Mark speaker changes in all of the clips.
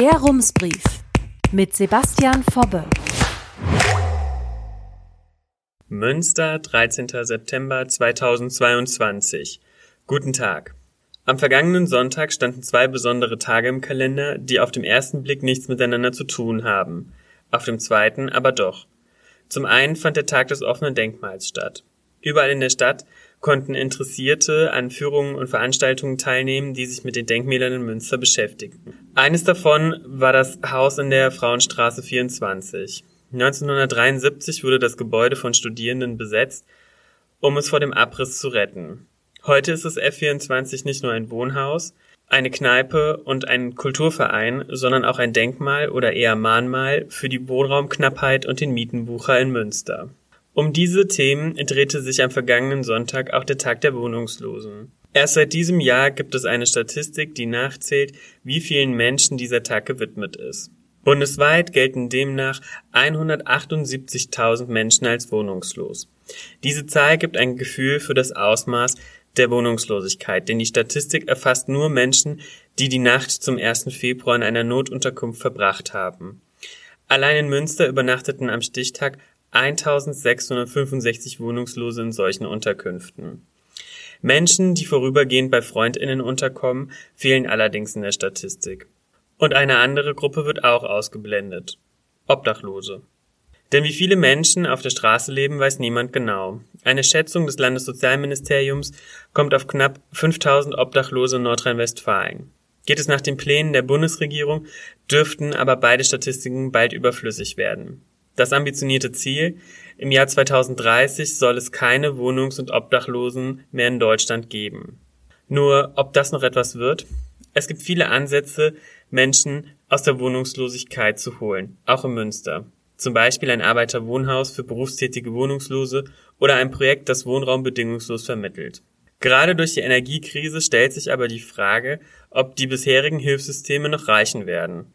Speaker 1: Der Rumsbrief mit Sebastian Fobbe.
Speaker 2: Münster, 13. September 2022. Guten Tag. Am vergangenen Sonntag standen zwei besondere Tage im Kalender, die auf dem ersten Blick nichts miteinander zu tun haben, auf dem zweiten aber doch. Zum einen fand der Tag des offenen Denkmals statt. Überall in der Stadt konnten Interessierte an Führungen und Veranstaltungen teilnehmen, die sich mit den Denkmälern in Münster beschäftigten. Eines davon war das Haus in der Frauenstraße 24. 1973 wurde das Gebäude von Studierenden besetzt, um es vor dem Abriss zu retten. Heute ist das F24 nicht nur ein Wohnhaus, eine Kneipe und ein Kulturverein, sondern auch ein Denkmal oder eher Mahnmal für die Wohnraumknappheit und den Mietenbucher in Münster. Um diese Themen drehte sich am vergangenen Sonntag auch der Tag der Wohnungslosen. Erst seit diesem Jahr gibt es eine Statistik, die nachzählt, wie vielen Menschen dieser Tag gewidmet ist. Bundesweit gelten demnach 178.000 Menschen als wohnungslos. Diese Zahl gibt ein Gefühl für das Ausmaß der Wohnungslosigkeit, denn die Statistik erfasst nur Menschen, die die Nacht zum 1. Februar in einer Notunterkunft verbracht haben. Allein in Münster übernachteten am Stichtag 1665 Wohnungslose in solchen Unterkünften. Menschen, die vorübergehend bei Freundinnen unterkommen, fehlen allerdings in der Statistik. Und eine andere Gruppe wird auch ausgeblendet. Obdachlose. Denn wie viele Menschen auf der Straße leben, weiß niemand genau. Eine Schätzung des Landessozialministeriums kommt auf knapp 5000 Obdachlose in Nordrhein-Westfalen. Geht es nach den Plänen der Bundesregierung, dürften aber beide Statistiken bald überflüssig werden. Das ambitionierte Ziel, im Jahr 2030 soll es keine Wohnungs- und Obdachlosen mehr in Deutschland geben. Nur, ob das noch etwas wird? Es gibt viele Ansätze, Menschen aus der Wohnungslosigkeit zu holen, auch in Münster. Zum Beispiel ein Arbeiterwohnhaus für berufstätige Wohnungslose oder ein Projekt, das Wohnraum bedingungslos vermittelt. Gerade durch die Energiekrise stellt sich aber die Frage, ob die bisherigen Hilfssysteme noch reichen werden.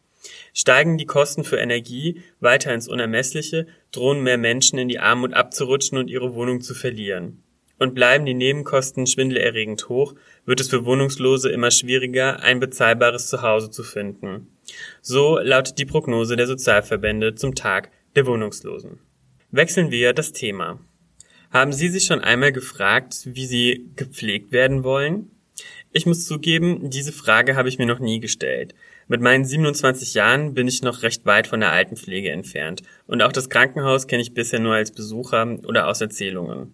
Speaker 2: Steigen die Kosten für Energie weiter ins Unermessliche, drohen mehr Menschen in die Armut abzurutschen und ihre Wohnung zu verlieren. Und bleiben die Nebenkosten schwindelerregend hoch, wird es für Wohnungslose immer schwieriger, ein bezahlbares Zuhause zu finden. So lautet die Prognose der Sozialverbände zum Tag der Wohnungslosen. Wechseln wir das Thema. Haben Sie sich schon einmal gefragt, wie Sie gepflegt werden wollen? Ich muss zugeben, diese Frage habe ich mir noch nie gestellt. Mit meinen 27 Jahren bin ich noch recht weit von der Altenpflege entfernt und auch das Krankenhaus kenne ich bisher nur als Besucher oder aus Erzählungen.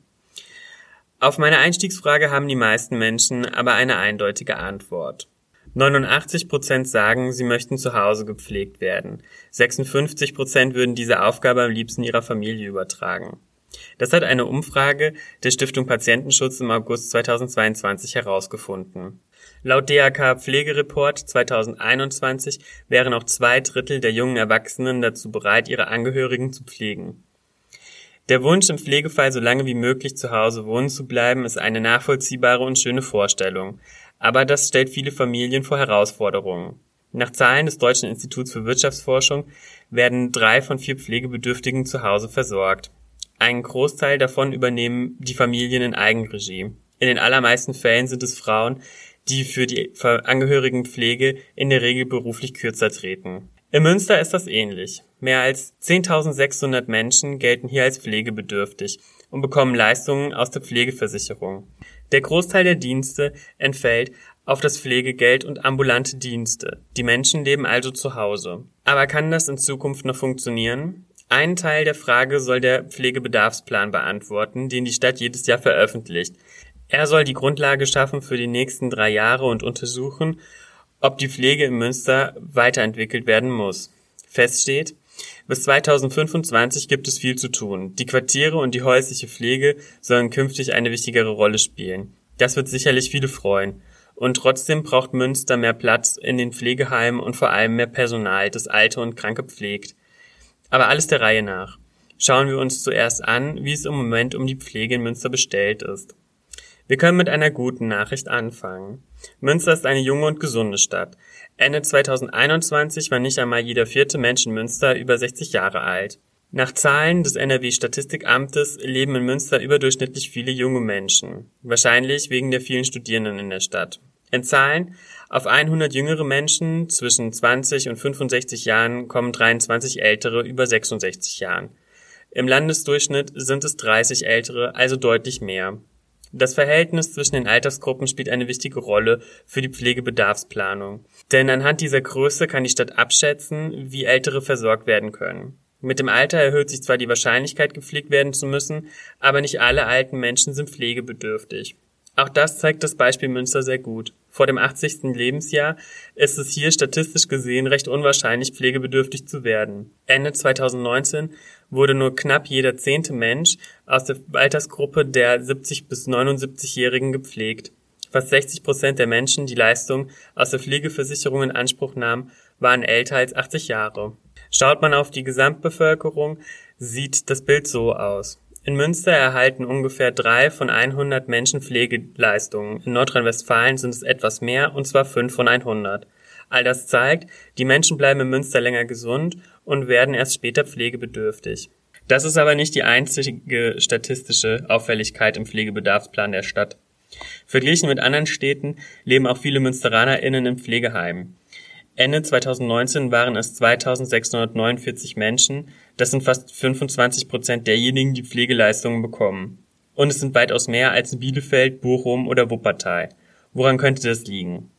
Speaker 2: Auf meine Einstiegsfrage haben die meisten Menschen aber eine eindeutige Antwort. 89 Prozent sagen, sie möchten zu Hause gepflegt werden. 56 Prozent würden diese Aufgabe am liebsten ihrer Familie übertragen. Das hat eine Umfrage der Stiftung Patientenschutz im August 2022 herausgefunden. Laut DAK Pflegereport 2021 wären auch zwei Drittel der jungen Erwachsenen dazu bereit, ihre Angehörigen zu pflegen. Der Wunsch, im Pflegefall so lange wie möglich zu Hause wohnen zu bleiben, ist eine nachvollziehbare und schöne Vorstellung. Aber das stellt viele Familien vor Herausforderungen. Nach Zahlen des Deutschen Instituts für Wirtschaftsforschung werden drei von vier Pflegebedürftigen zu Hause versorgt. Einen Großteil davon übernehmen die Familien in Eigenregie. In den allermeisten Fällen sind es Frauen, die für die Angehörigenpflege in der Regel beruflich kürzer treten. In Münster ist das ähnlich. Mehr als 10.600 Menschen gelten hier als pflegebedürftig und bekommen Leistungen aus der Pflegeversicherung. Der Großteil der Dienste entfällt auf das Pflegegeld und ambulante Dienste. Die Menschen leben also zu Hause. Aber kann das in Zukunft noch funktionieren? Einen Teil der Frage soll der Pflegebedarfsplan beantworten, den die Stadt jedes Jahr veröffentlicht. Er soll die Grundlage schaffen für die nächsten drei Jahre und untersuchen, ob die Pflege in Münster weiterentwickelt werden muss. Fest steht, bis 2025 gibt es viel zu tun. Die Quartiere und die häusliche Pflege sollen künftig eine wichtigere Rolle spielen. Das wird sicherlich viele freuen. Und trotzdem braucht Münster mehr Platz in den Pflegeheimen und vor allem mehr Personal, das Alte und Kranke pflegt. Aber alles der Reihe nach. Schauen wir uns zuerst an, wie es im Moment um die Pflege in Münster bestellt ist. Wir können mit einer guten Nachricht anfangen. Münster ist eine junge und gesunde Stadt. Ende 2021 war nicht einmal jeder vierte Mensch in Münster über 60 Jahre alt. Nach Zahlen des NRW-Statistikamtes leben in Münster überdurchschnittlich viele junge Menschen. Wahrscheinlich wegen der vielen Studierenden in der Stadt. In Zahlen Auf 100 jüngere Menschen zwischen 20 und 65 Jahren kommen 23 ältere über 66 Jahren. Im Landesdurchschnitt sind es 30 ältere, also deutlich mehr. Das Verhältnis zwischen den Altersgruppen spielt eine wichtige Rolle für die Pflegebedarfsplanung. Denn anhand dieser Größe kann die Stadt abschätzen, wie Ältere versorgt werden können. Mit dem Alter erhöht sich zwar die Wahrscheinlichkeit, gepflegt werden zu müssen, aber nicht alle alten Menschen sind pflegebedürftig. Auch das zeigt das Beispiel Münster sehr gut. Vor dem 80. Lebensjahr ist es hier statistisch gesehen recht unwahrscheinlich, pflegebedürftig zu werden. Ende 2019 wurde nur knapp jeder zehnte Mensch aus der Altersgruppe der 70 bis 79-Jährigen gepflegt. Fast 60 Prozent der Menschen, die Leistung aus der Pflegeversicherung in Anspruch nahmen, waren älter als 80 Jahre. Schaut man auf die Gesamtbevölkerung, sieht das Bild so aus. In Münster erhalten ungefähr drei von 100 Menschen Pflegeleistungen. In Nordrhein-Westfalen sind es etwas mehr, und zwar fünf von 100. All das zeigt, die Menschen bleiben in Münster länger gesund und werden erst später pflegebedürftig. Das ist aber nicht die einzige statistische Auffälligkeit im Pflegebedarfsplan der Stadt. Verglichen mit anderen Städten leben auch viele MünsteranerInnen in Pflegeheimen. Ende 2019 waren es 2649 Menschen, das sind fast 25 Prozent derjenigen, die Pflegeleistungen bekommen. Und es sind weitaus mehr als in Bielefeld, Bochum oder Wuppertal. Woran könnte das liegen?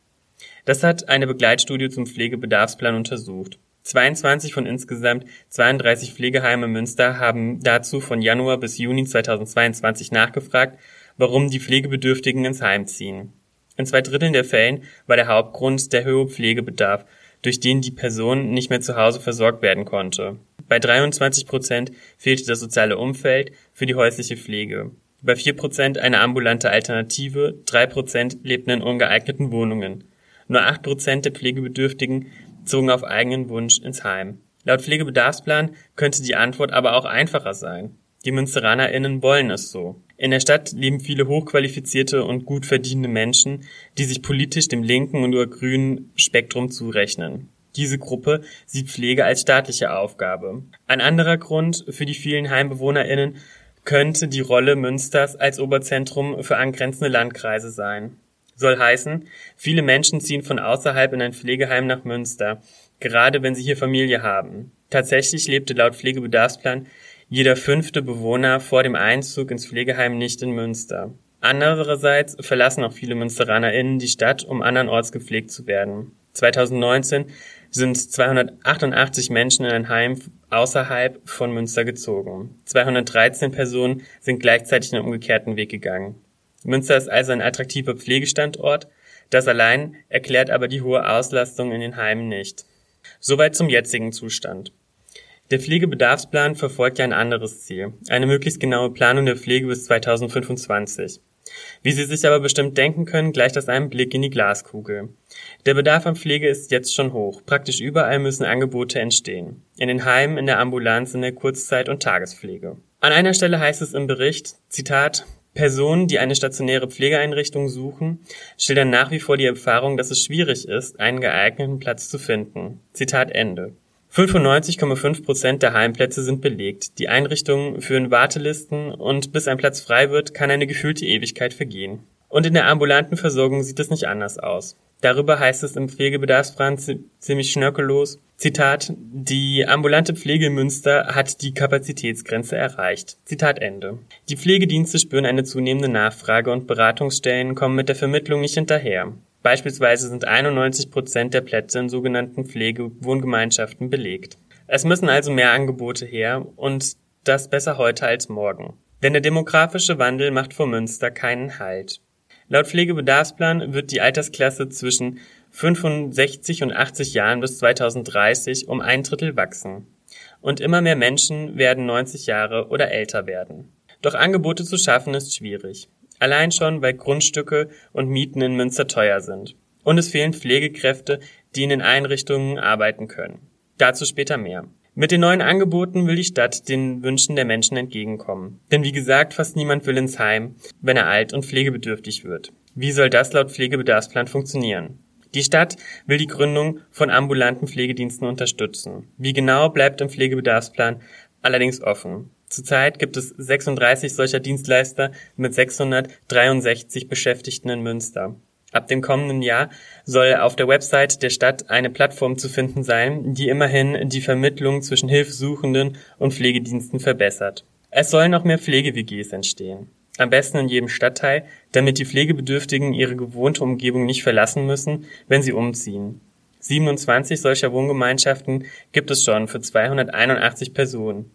Speaker 2: Das hat eine Begleitstudie zum Pflegebedarfsplan untersucht. 22 von insgesamt 32 Pflegeheimen Münster haben dazu von Januar bis Juni 2022 nachgefragt, warum die Pflegebedürftigen ins Heim ziehen. In zwei Dritteln der Fällen war der Hauptgrund der hohe Pflegebedarf, durch den die Person nicht mehr zu Hause versorgt werden konnte. Bei 23 Prozent fehlte das soziale Umfeld für die häusliche Pflege. Bei 4 Prozent eine ambulante Alternative, 3 Prozent lebten in ungeeigneten Wohnungen. Nur 8 Prozent der Pflegebedürftigen zogen auf eigenen Wunsch ins Heim. Laut Pflegebedarfsplan könnte die Antwort aber auch einfacher sein. Die MünsteranerInnen wollen es so. In der Stadt leben viele hochqualifizierte und gut verdienende Menschen, die sich politisch dem linken und oder grünen Spektrum zurechnen. Diese Gruppe sieht Pflege als staatliche Aufgabe. Ein anderer Grund für die vielen HeimbewohnerInnen könnte die Rolle Münsters als Oberzentrum für angrenzende Landkreise sein. Soll heißen, viele Menschen ziehen von außerhalb in ein Pflegeheim nach Münster, gerade wenn sie hier Familie haben. Tatsächlich lebte laut Pflegebedarfsplan jeder fünfte Bewohner vor dem Einzug ins Pflegeheim nicht in Münster. Andererseits verlassen auch viele MünsteranerInnen die Stadt, um andernorts gepflegt zu werden. 2019 sind 288 Menschen in ein Heim außerhalb von Münster gezogen. 213 Personen sind gleichzeitig den umgekehrten Weg gegangen. Münster ist also ein attraktiver Pflegestandort. Das allein erklärt aber die hohe Auslastung in den Heimen nicht. Soweit zum jetzigen Zustand. Der Pflegebedarfsplan verfolgt ja ein anderes Ziel, eine möglichst genaue Planung der Pflege bis 2025. Wie Sie sich aber bestimmt denken können, gleicht das einem Blick in die Glaskugel. Der Bedarf an Pflege ist jetzt schon hoch. Praktisch überall müssen Angebote entstehen. In den Heimen, in der Ambulanz, in der Kurzzeit- und Tagespflege. An einer Stelle heißt es im Bericht, Zitat, Personen, die eine stationäre Pflegeeinrichtung suchen, schildern nach wie vor die Erfahrung, dass es schwierig ist, einen geeigneten Platz zu finden. Zitat Ende. 95,5 Prozent der Heimplätze sind belegt. Die Einrichtungen führen Wartelisten und bis ein Platz frei wird, kann eine gefühlte Ewigkeit vergehen. Und in der ambulanten Versorgung sieht es nicht anders aus. Darüber heißt es im Pflegebedarfsplan ziemlich schnörkellos, Zitat, die ambulante Pflege in Münster hat die Kapazitätsgrenze erreicht. Zitat Ende. Die Pflegedienste spüren eine zunehmende Nachfrage und Beratungsstellen kommen mit der Vermittlung nicht hinterher. Beispielsweise sind 91 Prozent der Plätze in sogenannten Pflegewohngemeinschaften belegt. Es müssen also mehr Angebote her und das besser heute als morgen. Denn der demografische Wandel macht vor Münster keinen Halt. Laut Pflegebedarfsplan wird die Altersklasse zwischen 65 und 80 Jahren bis 2030 um ein Drittel wachsen. Und immer mehr Menschen werden 90 Jahre oder älter werden. Doch Angebote zu schaffen ist schwierig. Allein schon, weil Grundstücke und Mieten in Münster teuer sind. Und es fehlen Pflegekräfte, die in den Einrichtungen arbeiten können. Dazu später mehr. Mit den neuen Angeboten will die Stadt den Wünschen der Menschen entgegenkommen. Denn wie gesagt, fast niemand will ins Heim, wenn er alt und pflegebedürftig wird. Wie soll das laut Pflegebedarfsplan funktionieren? Die Stadt will die Gründung von ambulanten Pflegediensten unterstützen. Wie genau bleibt im Pflegebedarfsplan allerdings offen. Zurzeit gibt es 36 solcher Dienstleister mit 663 Beschäftigten in Münster. Ab dem kommenden Jahr soll auf der Website der Stadt eine Plattform zu finden sein, die immerhin die Vermittlung zwischen Hilfesuchenden und Pflegediensten verbessert. Es sollen noch mehr Pflege-WGs entstehen. Am besten in jedem Stadtteil, damit die Pflegebedürftigen ihre gewohnte Umgebung nicht verlassen müssen, wenn sie umziehen. 27 solcher Wohngemeinschaften gibt es schon für 281 Personen.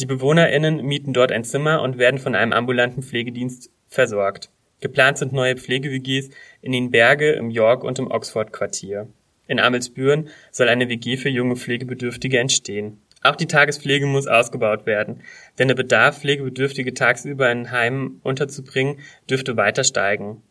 Speaker 2: Die BewohnerInnen mieten dort ein Zimmer und werden von einem ambulanten Pflegedienst versorgt. Geplant sind neue Pflege-WGs in den Berge, im York und im Oxford-Quartier. In Amelsbüren soll eine WG für junge Pflegebedürftige entstehen. Auch die Tagespflege muss ausgebaut werden, denn der Bedarf, Pflegebedürftige tagsüber in Heimen unterzupringen, dürfte weiter steigen.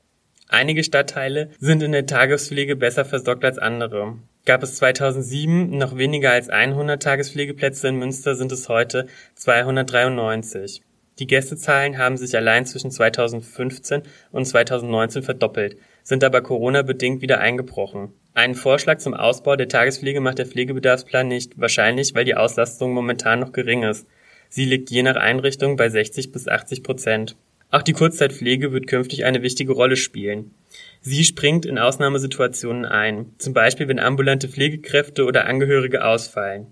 Speaker 2: Einige Stadtteile sind in der Tagespflege besser versorgt als andere. Gab es 2007 noch weniger als 100 Tagespflegeplätze in Münster, sind es heute 293. Die Gästezahlen haben sich allein zwischen 2015 und 2019 verdoppelt, sind aber Corona-bedingt wieder eingebrochen. Einen Vorschlag zum Ausbau der Tagespflege macht der Pflegebedarfsplan nicht, wahrscheinlich weil die Auslastung momentan noch gering ist. Sie liegt je nach Einrichtung bei 60 bis 80 Prozent. Auch die Kurzzeitpflege wird künftig eine wichtige Rolle spielen. Sie springt in Ausnahmesituationen ein, zum Beispiel wenn ambulante Pflegekräfte oder Angehörige ausfallen.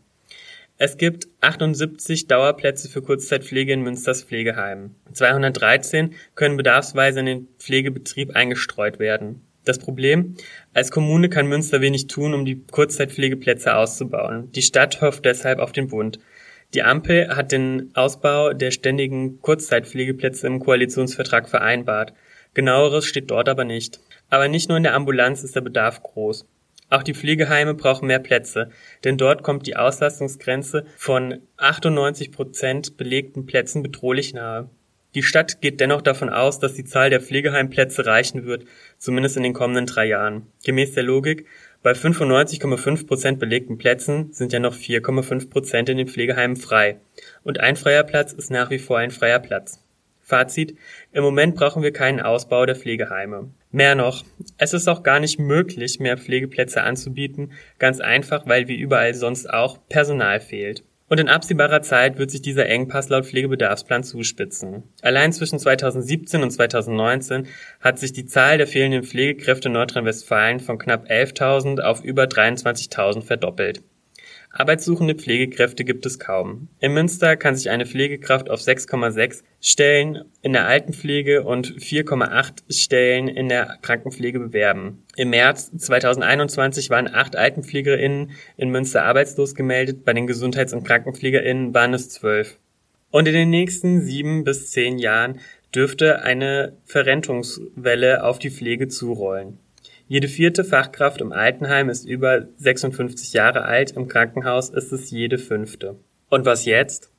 Speaker 2: Es gibt 78 Dauerplätze für Kurzzeitpflege in Münsters Pflegeheimen. 213 können bedarfsweise in den Pflegebetrieb eingestreut werden. Das Problem? Als Kommune kann Münster wenig tun, um die Kurzzeitpflegeplätze auszubauen. Die Stadt hofft deshalb auf den Bund. Die Ampel hat den Ausbau der ständigen Kurzzeitpflegeplätze im Koalitionsvertrag vereinbart. Genaueres steht dort aber nicht. Aber nicht nur in der Ambulanz ist der Bedarf groß. Auch die Pflegeheime brauchen mehr Plätze, denn dort kommt die Auslastungsgrenze von 98 Prozent belegten Plätzen bedrohlich nahe. Die Stadt geht dennoch davon aus, dass die Zahl der Pflegeheimplätze reichen wird, zumindest in den kommenden drei Jahren. Gemäß der Logik, bei 95,5 Prozent belegten Plätzen sind ja noch 4,5 Prozent in den Pflegeheimen frei. Und ein freier Platz ist nach wie vor ein freier Platz. Fazit, im Moment brauchen wir keinen Ausbau der Pflegeheime. Mehr noch, es ist auch gar nicht möglich, mehr Pflegeplätze anzubieten, ganz einfach, weil wie überall sonst auch Personal fehlt. Und in absehbarer Zeit wird sich dieser Engpass laut Pflegebedarfsplan zuspitzen. Allein zwischen 2017 und 2019 hat sich die Zahl der fehlenden Pflegekräfte in Nordrhein-Westfalen von knapp 11.000 auf über 23.000 verdoppelt. Arbeitssuchende Pflegekräfte gibt es kaum. In Münster kann sich eine Pflegekraft auf 6,6 Stellen in der Altenpflege und 4,8 Stellen in der Krankenpflege bewerben. Im März 2021 waren acht AltenpflegerInnen in Münster arbeitslos gemeldet, bei den Gesundheits- und KrankenpflegerInnen waren es zwölf. Und in den nächsten sieben bis zehn Jahren dürfte eine Verrentungswelle auf die Pflege zurollen. Jede vierte Fachkraft im Altenheim ist über 56 Jahre alt, im Krankenhaus ist es jede fünfte. Und was jetzt?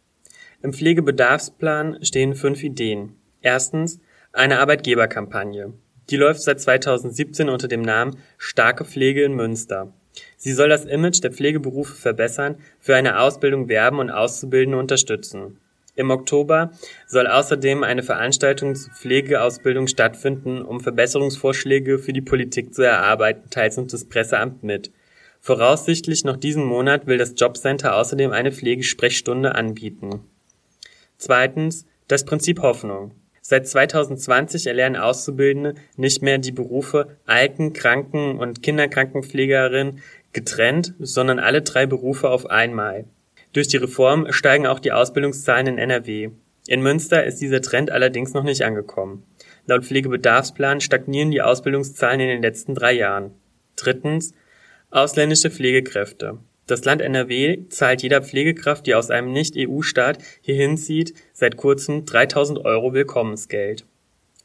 Speaker 2: Im Pflegebedarfsplan stehen fünf Ideen. Erstens eine Arbeitgeberkampagne. Die läuft seit 2017 unter dem Namen Starke Pflege in Münster. Sie soll das Image der Pflegeberufe verbessern, für eine Ausbildung werben und Auszubildende unterstützen. Im Oktober soll außerdem eine Veranstaltung zur Pflegeausbildung stattfinden, um Verbesserungsvorschläge für die Politik zu erarbeiten, teils und das Presseamt mit. Voraussichtlich noch diesen Monat will das Jobcenter außerdem eine Pflegesprechstunde anbieten. Zweitens das Prinzip Hoffnung. Seit 2020 erlernen Auszubildende nicht mehr die Berufe Alten-, Kranken- und Kinderkrankenpflegerin getrennt, sondern alle drei Berufe auf einmal. Durch die Reform steigen auch die Ausbildungszahlen in NRW. In Münster ist dieser Trend allerdings noch nicht angekommen. Laut Pflegebedarfsplan stagnieren die Ausbildungszahlen in den letzten drei Jahren. Drittens ausländische Pflegekräfte. Das Land NRW zahlt jeder Pflegekraft, die aus einem Nicht-EU-Staat hierhin zieht, seit kurzem 3000 Euro Willkommensgeld.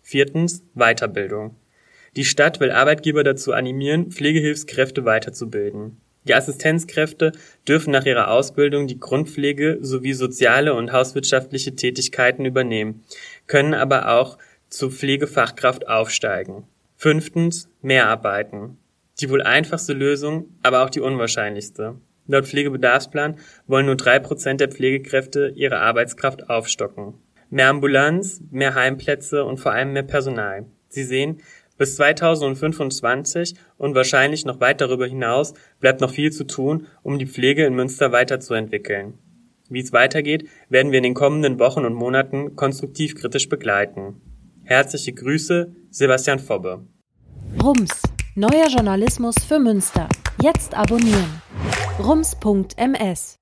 Speaker 2: Viertens Weiterbildung. Die Stadt will Arbeitgeber dazu animieren, Pflegehilfskräfte weiterzubilden. Die Assistenzkräfte dürfen nach ihrer Ausbildung die Grundpflege sowie soziale und hauswirtschaftliche Tätigkeiten übernehmen, können aber auch zur Pflegefachkraft aufsteigen. Fünftens Mehrarbeiten. Die wohl einfachste Lösung, aber auch die unwahrscheinlichste. Laut Pflegebedarfsplan wollen nur drei Prozent der Pflegekräfte ihre Arbeitskraft aufstocken. Mehr Ambulanz, mehr Heimplätze und vor allem mehr Personal. Sie sehen, bis 2025 und wahrscheinlich noch weit darüber hinaus bleibt noch viel zu tun, um die Pflege in Münster weiterzuentwickeln. Wie es weitergeht, werden wir in den kommenden Wochen und Monaten konstruktiv kritisch begleiten. Herzliche Grüße, Sebastian Fobbe.
Speaker 1: Rums. Neuer Journalismus für Münster. Jetzt abonnieren. Rums.ms